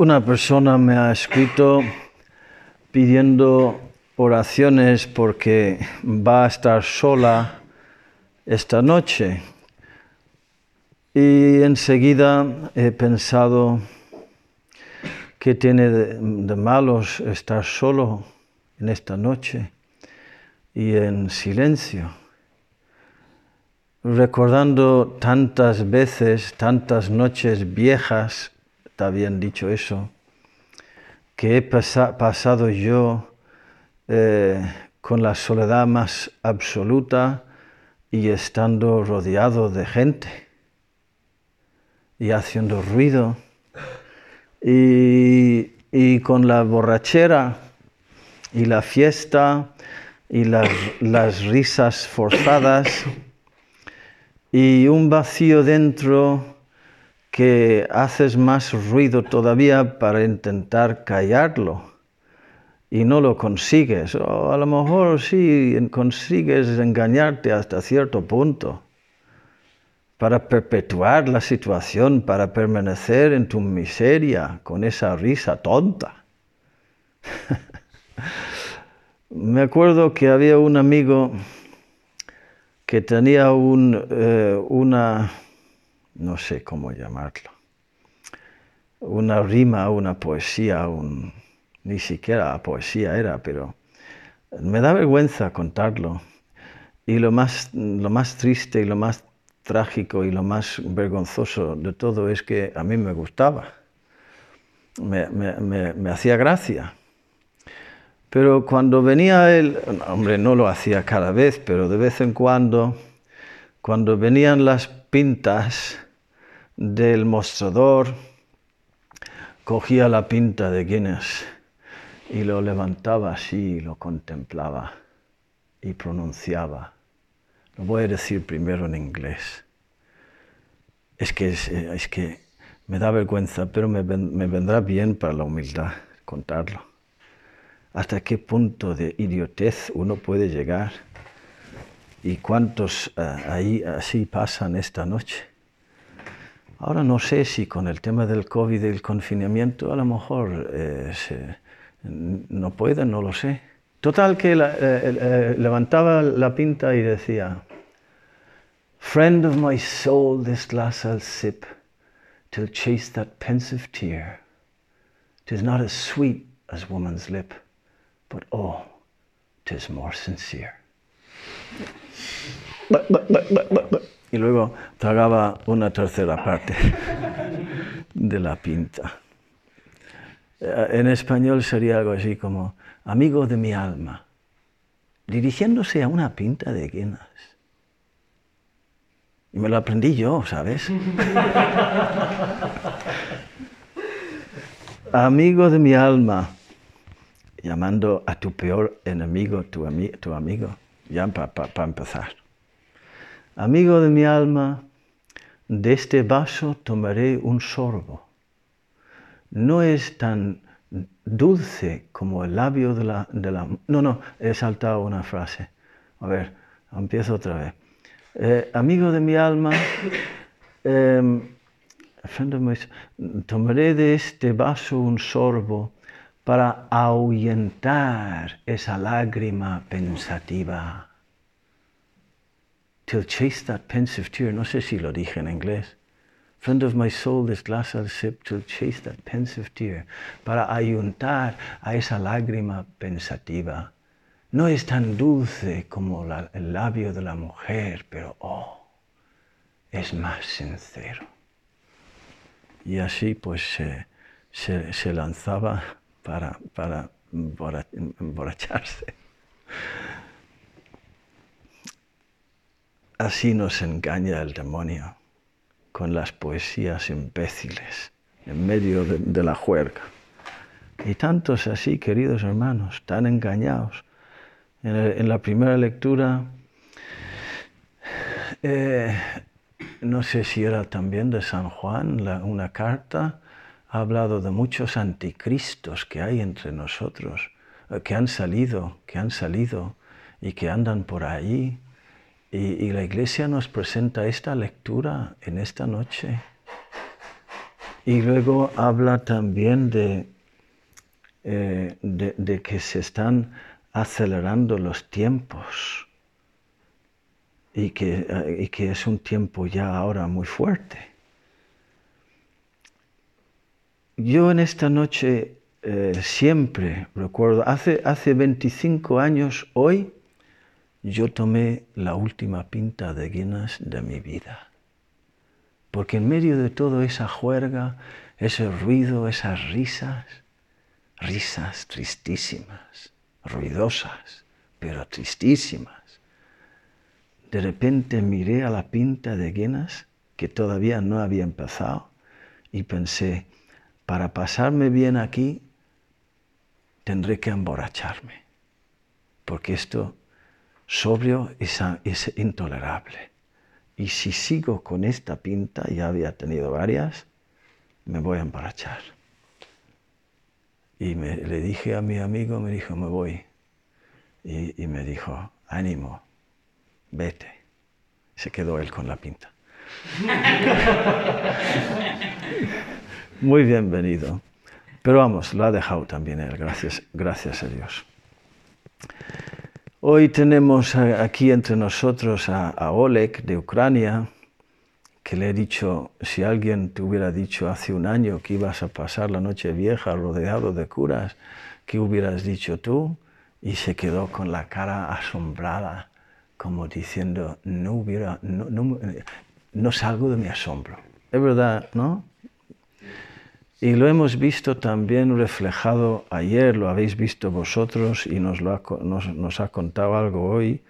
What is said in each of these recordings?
Una persona me ha escrito pidiendo oraciones porque va a estar sola esta noche. Y enseguida he pensado qué tiene de, de malos estar solo en esta noche y en silencio, recordando tantas veces, tantas noches viejas, está bien dicho eso, que he pasa, pasado yo eh, con la soledad más absoluta y estando rodeado de gente y haciendo ruido y, con la borrachera y la fiesta y las risas forzadas y un vacío dentro que haces más ruido todavía para intentar callarlo y no lo consigues. O a lo mejor sí consigues engañarte hasta cierto punto para perpetuar la situación, para permanecer en tu miseria con esa risa tonta. Me acuerdo que había un amigo que tenía un, eh, una, no sé cómo llamarlo, una rima, una poesía, un, ni siquiera poesía era, pero me da vergüenza contarlo. Y lo más, lo más triste y lo más trágico y lo más vergonzoso de todo es que a mí me gustaba, me, me, me, me hacía gracia. Pero cuando venía él, hombre, no lo hacía cada vez, pero de vez en cuando, cuando venían las pintas del mostrador, cogía la pinta de Guinness y lo levantaba así y lo contemplaba y pronunciaba. Lo voy a decir primero en inglés. Es que, es, es que me da vergüenza, pero me, vendrá bien para la humildad contarlo hasta qué punto de idiotez uno puede llegar y cuántos uh, ahí así pasan esta noche. Ahora no sé si con el tema del COVID y el confinamiento a lo mejor eh, no pueden, no lo sé. Total que la, eh, eh, levantaba la pinta y decía, Friend of my soul, this glass I'll sip, till chase that pensive tear. Tis not as sweet as woman's lip but oh, tis more sincere. Y luego tragaba una tercera parte de la pinta. En español sería algo así como, amigo de mi alma, dirigiéndose a una pinta de Guinness. Y me lo aprendí yo, ¿sabes? amigo de mi alma, llamando a tu peor enemigo tu, ami tu amigo, ya para pa, pa empezar. Amigo de mi alma, de este vaso tomaré un sorbo. No es tan dulce como el labio de la, de. No, no, he saltado una frase. A ver, empiezo otra vez. Eh, amigo de mi alma, eh, tomaré de este vaso un sorbo para ahuyentar esa lágrima pensativa. Till chase that pensive tear. No sé si lo dije en inglés. Friend of my soul, this glass I'll sip till chase that pensive tear. Para ahuyentar a esa lágrima pensativa. No es tan dulce como el labio de la mujer, pero oh, es más sincero. Y así pues se lanzaba para, para emborracharse. Así nos engaña el demonio con las poesías imbéciles en medio de, la juerga. Y tantos así, queridos hermanos, tan engañados. En, la primera lectura, eh, no sé si era también de San Juan, una carta ha hablado de muchos anticristos que hay entre nosotros, eh, que han salido, que han salido y que andan por ahí. Y, la iglesia nos presenta esta lectura en esta noche. Y luego habla también de, eh, de, de que se están acelerando los tiempos y que, y que es un tiempo ya ahora muy fuerte. Yo en esta noche eh, siempre recuerdo, hace, hace 25 años hoy, yo tomé la última pinta de Guinness de mi vida. Porque en medio de toda esa juerga, ese ruido, esas risas, risas tristísimas, ruidosas, pero tristísimas, de repente miré a la pinta de Guinness, que todavía no había empezado, y pensé, para pasarme bien aquí, tendré que emborracharme, porque esto sobrio es, es intolerable. Y si sigo con esta pinta, ya había tenido varias, me voy a emborrachar. Y me, le dije a mi amigo, me dijo, me voy. Y, y me dijo, ánimo, vete. Se quedó él con la pinta. Muy bienvenido. Pero vamos, lo ha dejado también él, gracias, gracias a Dios. Hoy tenemos aquí entre nosotros a, Oleg de Ucrania, que le he dicho, si alguien te hubiera dicho hace un año que ibas a pasar la noche vieja rodeado de curas, ¿qué hubieras dicho tú? Y se quedó con la cara asombrada como diciendo, no hubiera, no, salgo de mi asombro. Es verdad, ¿no? Y lo hemos visto también reflejado ayer, lo habéis visto vosotros y nos, lo ha, nos, ha contado algo hoy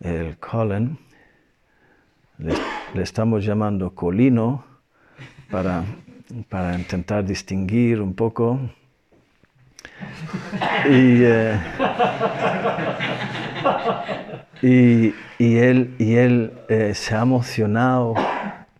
el Colin. Le, estamos llamando Colino para, para intentar distinguir un poco. Y, eh, y él, y él eh, se ha emocionado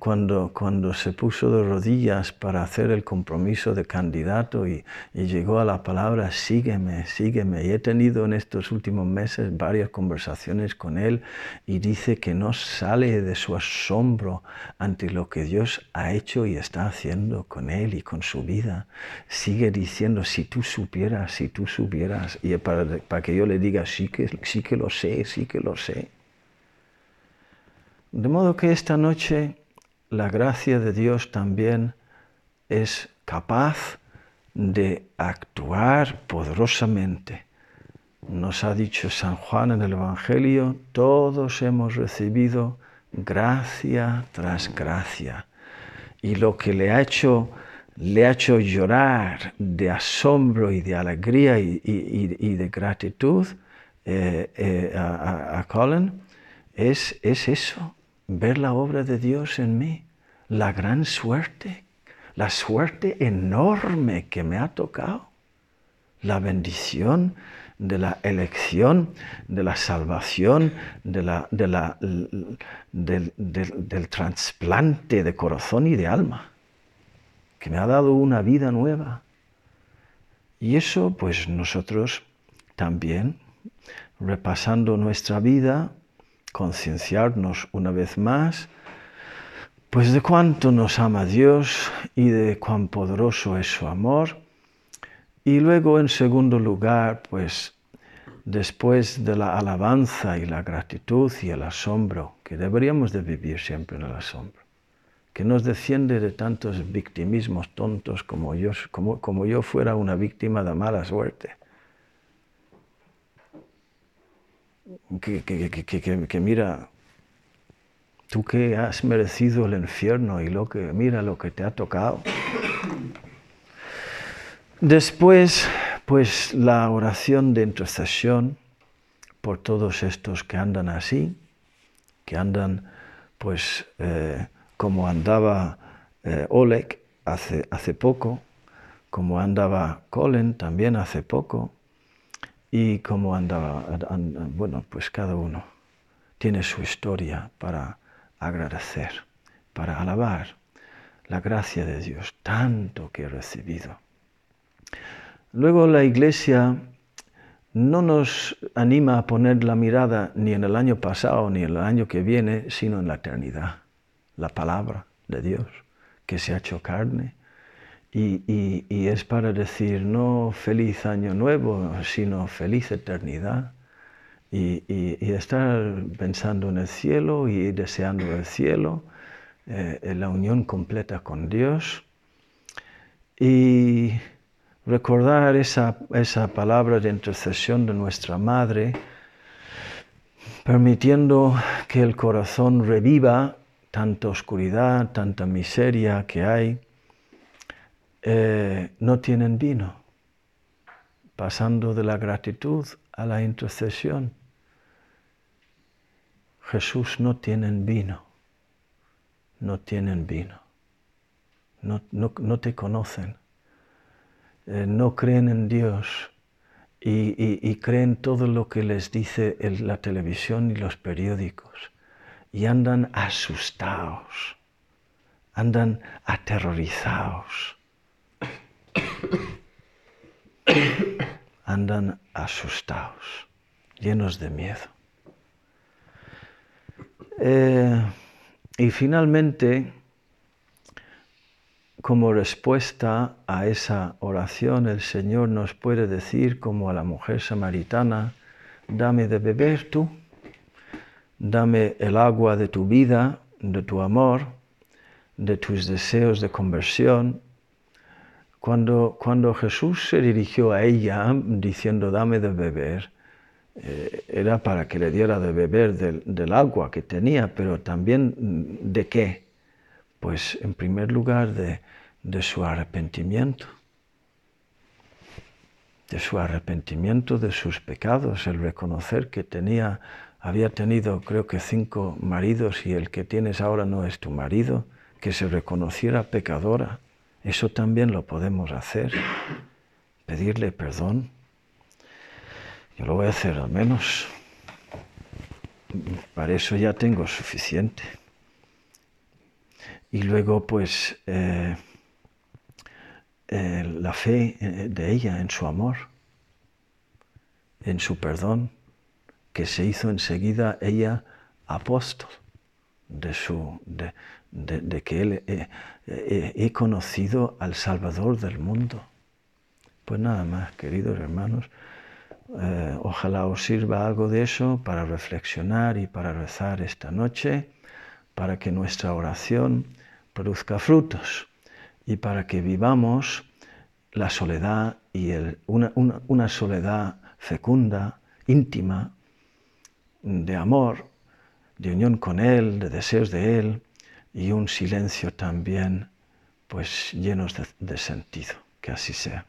cuando, cuando se puso de rodillas para hacer el compromiso de candidato y, y, llegó a la palabra sígueme, sígueme. Y he tenido en estos últimos meses varias conversaciones con él y dice que no sale de su asombro ante lo que Dios ha hecho y está haciendo con él y con su vida. Sigue diciendo, si tú supieras, si tú supieras, y para, para que yo le diga, sí que, sí que lo sé, sí que lo sé. De modo que esta noche la gracia de Dios también es capaz de actuar poderosamente. Nos ha dicho San Juan en el Evangelio, todos hemos recibido gracia tras gracia. Y lo que le ha hecho, le ha hecho llorar de asombro y de alegría y, de gratitud eh, eh, a, Colin es, es eso, ver la obra de Dios en mí, la gran suerte, la suerte enorme que me ha tocado, la bendición de la elección, de la salvación, de la, de la, del, del trasplante de corazón y de alma, que me ha dado una vida nueva. Y eso, pues nosotros también, repasando nuestra vida, concienciarnos una vez más, pues de cuánto nos ama Dios y de cuán poderoso es su amor. Y luego, en segundo lugar, pues después de la alabanza y la gratitud y el asombro, que deberíamos de vivir siempre en el asombro, que nos defiende de tantos victimismos tontos como yo, como, como yo fuera una víctima de mala suerte que, que, mira, tú que has merecido el infierno y lo que mira lo que te ha tocado. Después, pues la oración de intercesión por todos estos que andan así, que andan pues eh, como andaba eh, Oleg hace, hace poco, como andaba Colin también hace poco, y cómo andaba, bueno, pues cada uno tiene su historia para agradecer, para alabar la gracia de Dios, tanto que he recibido. Luego la iglesia no nos anima a poner la mirada ni en el año pasado ni en el año que viene, sino en la eternidad, la palabra de Dios que se ha hecho carne, y, es para decir no feliz año nuevo, sino feliz eternidad. Y, estar pensando en el cielo y deseando el cielo, eh, la unión completa con Dios. Y recordar esa, esa palabra de intercesión de nuestra Madre, permitiendo que el corazón reviva tanta oscuridad, tanta miseria que hay eh, no tienen vino, pasando de la gratitud a la intercesión. Jesús no tienen vino, no tienen vino, no, te conocen, eh, no creen en Dios y, creen todo lo que les dice la televisión y los periódicos. Y andan asustados, andan aterrorizados andan asustados, llenos de miedo. Eh, y finalmente, como respuesta a esa oración, el Señor nos puede decir, como a la mujer samaritana, dame de beber tú, dame el agua de tu vida, de tu amor, de tus deseos de conversión, cuando, cuando Jesús se dirigió a ella diciendo, dame de beber, eh, era para que le diera de beber del, agua que tenía, pero también mm, de qué? Pues en primer lugar de, de su arrepentimiento, de su arrepentimiento de sus pecados, el reconocer que tenía, había tenido creo que cinco maridos y el que tienes ahora no es tu marido, que se reconociera pecadora eso también lo podemos hacer, pedirle perdón. Yo lo voy a hacer al menos. Para eso ya tengo suficiente. Y luego, pues, eh, eh, la fe eh, de ella en su amor, en su perdón, que se hizo enseguida ella apóstol de, su, de, que Él eh, eh, he conocido al Salvador del mundo. Pues nada más, queridos hermanos, eh, ojalá os sirva algo de eso para reflexionar y para rezar esta noche, para que nuestra oración produzca frutos y para que vivamos la soledad y el, una, una soledad fecunda, íntima, de amor, de unión con Él, de deseos de Él y un silencio también pues llenos de, de sentido. Que así sea.